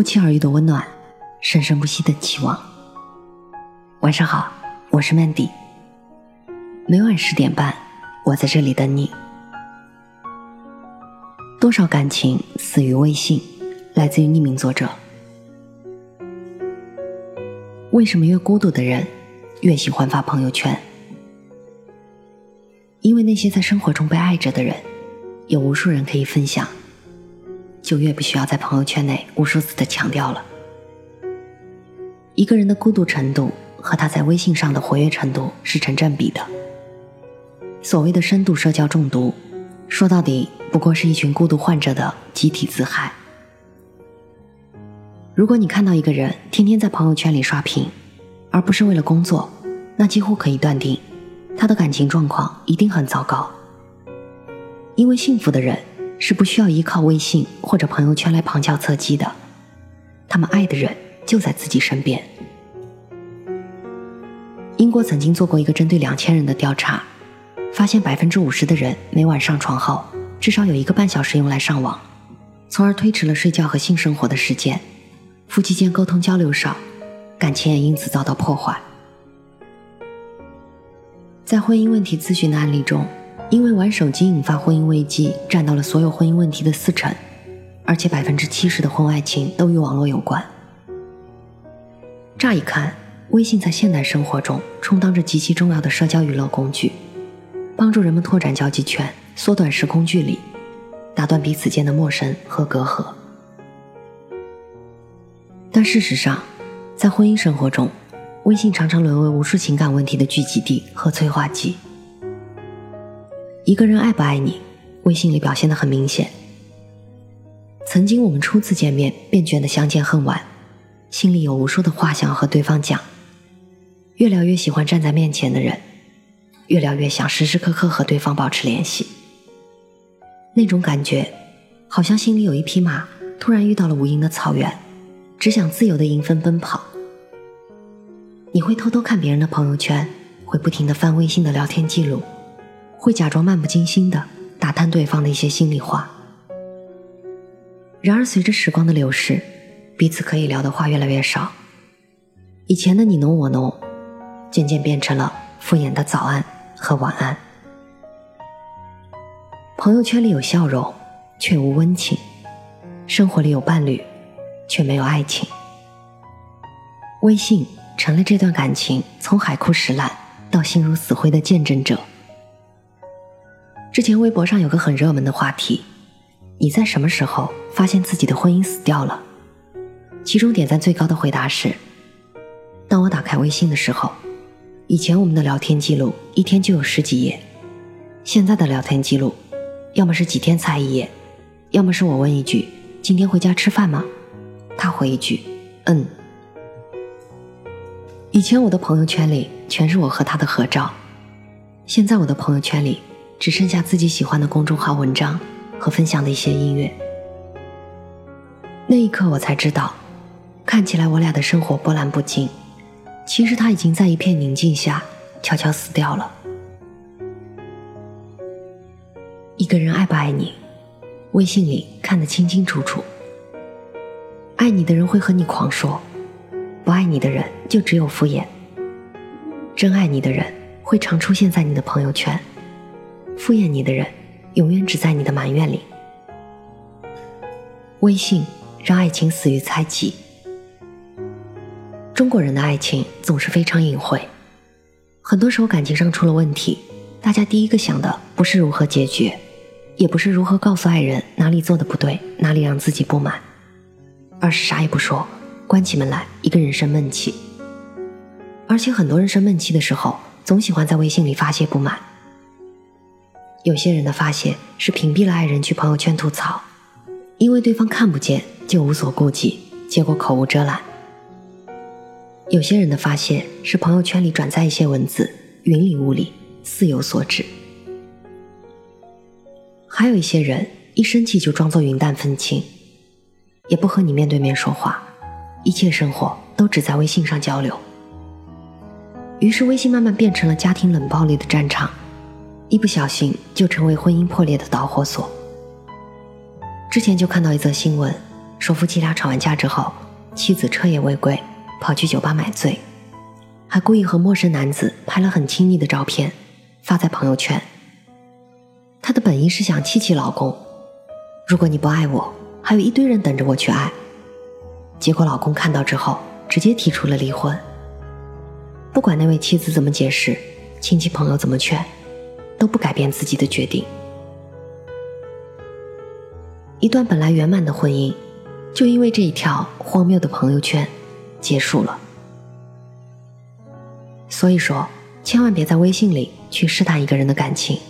不期而遇的温暖，生生不息的期望。晚上好，我是 Mandy。每晚十点半，我在这里等你。多少感情死于微信？来自于匿名作者。为什么越孤独的人越喜欢发朋友圈？因为那些在生活中被爱着的人，有无数人可以分享。就越不需要在朋友圈内无数次的强调了。一个人的孤独程度和他在微信上的活跃程度是成正比的。所谓的深度社交中毒，说到底不过是一群孤独患者的集体自害。如果你看到一个人天天在朋友圈里刷屏，而不是为了工作，那几乎可以断定，他的感情状况一定很糟糕。因为幸福的人。是不需要依靠微信或者朋友圈来旁敲侧击的，他们爱的人就在自己身边。英国曾经做过一个针对两千人的调查，发现百分之五十的人每晚上床后至少有一个半小时用来上网，从而推迟了睡觉和性生活的时间，夫妻间沟通交流少，感情也因此遭到破坏。在婚姻问题咨询的案例中。因为玩手机引发婚姻危机，占到了所有婚姻问题的四成，而且百分之七十的婚外情都与网络有关。乍一看，微信在现代生活中充当着极其重要的社交娱乐工具，帮助人们拓展交际圈，缩短时空距离，打断彼此间的陌生和隔阂。但事实上，在婚姻生活中，微信常常沦为无数情感问题的聚集地和催化剂。一个人爱不爱你，微信里表现的很明显。曾经我们初次见面便觉得相见恨晚，心里有无数的话想和对方讲。越聊越喜欢站在面前的人，越聊越想时时刻刻和对方保持联系。那种感觉，好像心里有一匹马突然遇到了无垠的草原，只想自由的迎风奔跑。你会偷偷看别人的朋友圈，会不停的翻微信的聊天记录。会假装漫不经心的打探对方的一些心里话，然而随着时光的流逝，彼此可以聊的话越来越少，以前的你侬我侬，渐渐变成了敷衍的早安和晚安。朋友圈里有笑容，却无温情；生活里有伴侣，却没有爱情。微信成了这段感情从海枯石烂到心如死灰的见证者。之前微博上有个很热门的话题：你在什么时候发现自己的婚姻死掉了？其中点赞最高的回答是：当我打开微信的时候，以前我们的聊天记录一天就有十几页，现在的聊天记录，要么是几天才一页，要么是我问一句“今天回家吃饭吗”，他回一句“嗯”。以前我的朋友圈里全是我和他的合照，现在我的朋友圈里。只剩下自己喜欢的公众号文章和分享的一些音乐。那一刻，我才知道，看起来我俩的生活波澜不惊，其实他已经在一片宁静下悄悄死掉了。一个人爱不爱你，微信里看得清清楚楚。爱你的人会和你狂说，不爱你的人就只有敷衍。真爱你的人会常出现在你的朋友圈。敷衍你的人，永远只在你的埋怨里。微信让爱情死于猜忌。中国人的爱情总是非常隐晦，很多时候感情上出了问题，大家第一个想的不是如何解决，也不是如何告诉爱人哪里做的不对，哪里让自己不满，而是啥也不说，关起门来一个人生闷气。而且很多人生闷气的时候，总喜欢在微信里发泄不满。有些人的发泄是屏蔽了爱人去朋友圈吐槽，因为对方看不见就无所顾忌，结果口无遮拦。有些人的发泄是朋友圈里转载一些文字，云里雾里，似有所指。还有一些人一生气就装作云淡风轻，也不和你面对面说话，一切生活都只在微信上交流。于是微信慢慢变成了家庭冷暴力的战场。一不小心就成为婚姻破裂的导火索。之前就看到一则新闻，说夫妻俩吵完架之后，妻子彻夜未归，跑去酒吧买醉，还故意和陌生男子拍了很亲密的照片，发在朋友圈。她的本意是想气气老公，如果你不爱我，还有一堆人等着我去爱。结果老公看到之后，直接提出了离婚。不管那位妻子怎么解释，亲戚朋友怎么劝，都不改变自己的决定。一段本来圆满的婚姻，就因为这一条荒谬的朋友圈结束了。所以说，千万别在微信里去试探一个人的感情，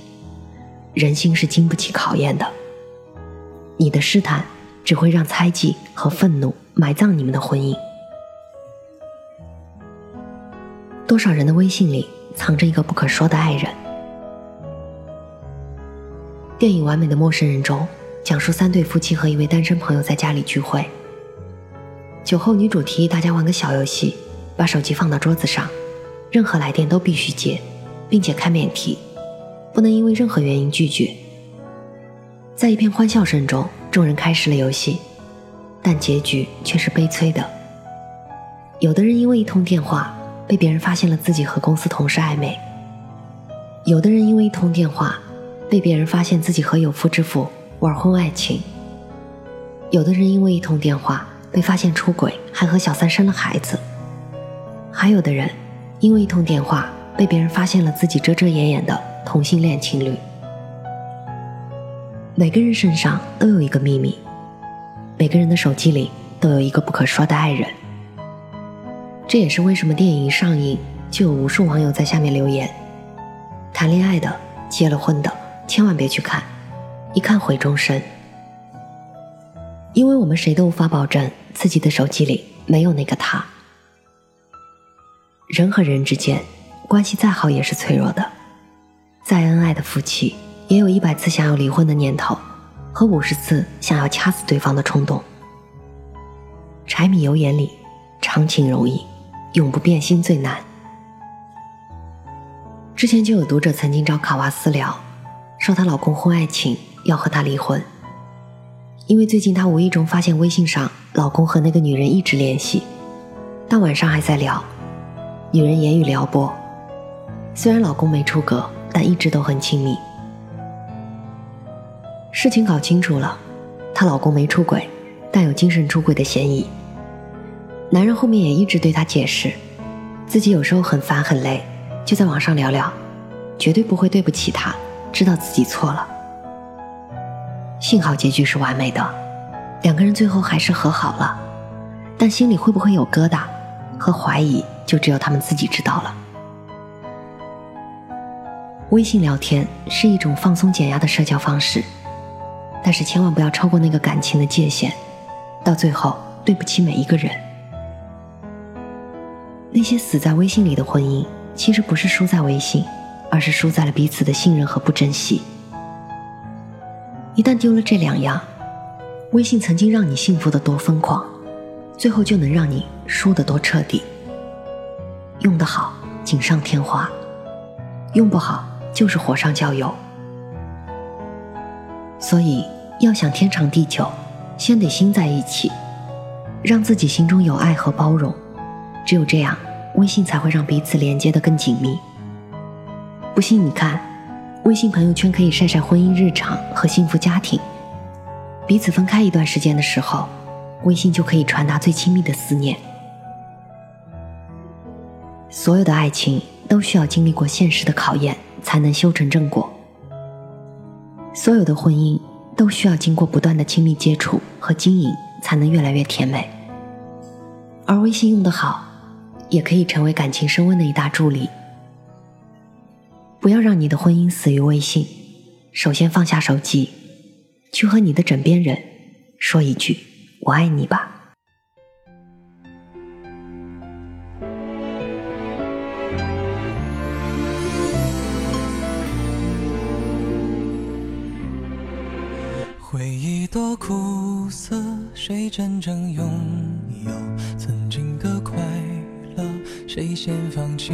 人心是经不起考验的。你的试探只会让猜忌和愤怒埋葬你们的婚姻。多少人的微信里藏着一个不可说的爱人？电影《完美的陌生人》中，讲述三对夫妻和一位单身朋友在家里聚会。酒后，女主提议大家玩个小游戏，把手机放到桌子上，任何来电都必须接，并且开免提，不能因为任何原因拒绝。在一片欢笑声中，众人开始了游戏，但结局却是悲催的。有的人因为一通电话。被别人发现了自己和公司同事暧昧，有的人因为一通电话被别人发现自己和有夫之妇玩婚外情，有的人因为一通电话被发现出轨还和小三生了孩子，还有的人因为一通电话被别人发现了自己遮遮掩掩的同性恋情侣。每个人身上都有一个秘密，每个人的手机里都有一个不可说的爱人。这也是为什么电影一上映就有无数网友在下面留言：谈恋爱的、结了婚的，千万别去看，一看毁终身。因为我们谁都无法保证自己的手机里没有那个他。人和人之间关系再好也是脆弱的，再恩爱的夫妻也有一百次想要离婚的念头，和五十次想要掐死对方的冲动。柴米油盐里，长情容易。永不变心最难。之前就有读者曾经找卡瓦私聊，说她老公婚外情，要和她离婚。因为最近她无意中发现微信上老公和那个女人一直联系，大晚上还在聊，女人言语撩拨。虽然老公没出格，但一直都很亲密。事情搞清楚了，她老公没出轨，但有精神出轨的嫌疑。男人后面也一直对她解释，自己有时候很烦很累，就在网上聊聊，绝对不会对不起她，知道自己错了。幸好结局是完美的，两个人最后还是和好了，但心里会不会有疙瘩和怀疑，就只有他们自己知道了。微信聊天是一种放松减压的社交方式，但是千万不要超过那个感情的界限，到最后对不起每一个人。那些死在微信里的婚姻，其实不是输在微信，而是输在了彼此的信任和不珍惜。一旦丢了这两样，微信曾经让你幸福的多疯狂，最后就能让你输得多彻底。用得好，锦上添花；用不好，就是火上浇油。所以，要想天长地久，先得心在一起，让自己心中有爱和包容。只有这样，微信才会让彼此连接的更紧密。不信你看，微信朋友圈可以晒晒婚姻日常和幸福家庭。彼此分开一段时间的时候，微信就可以传达最亲密的思念。所有的爱情都需要经历过现实的考验，才能修成正果。所有的婚姻都需要经过不断的亲密接触和经营，才能越来越甜美。而微信用得好。也可以成为感情升温的一大助力。不要让你的婚姻死于微信，首先放下手机，去和你的枕边人说一句“我爱你”吧。回忆多苦涩，谁真正拥有曾经的快乐？谁先放弃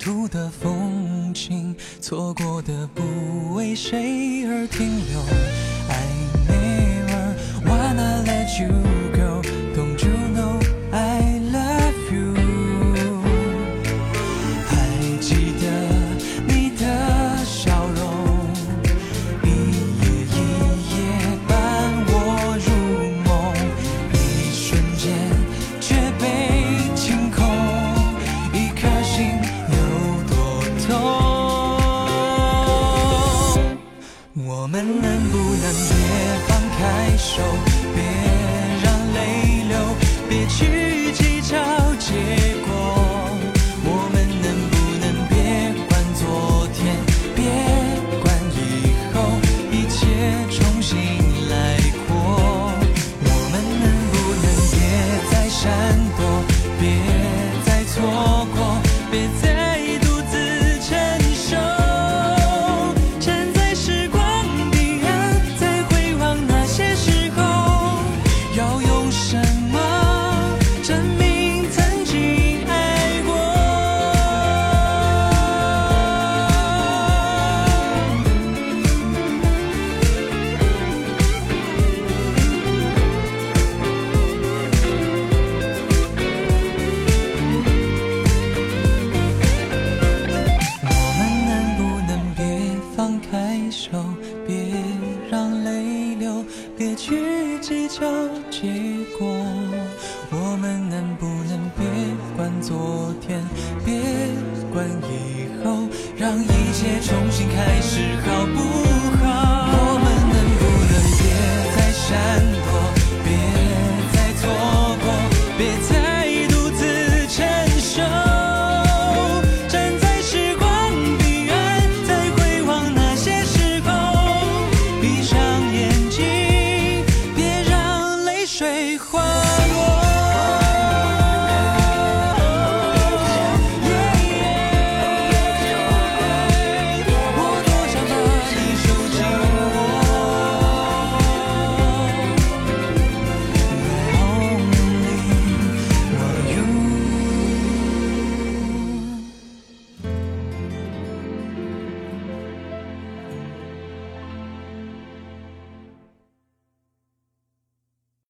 途的风景错过的不为谁而停留 i never wanna let you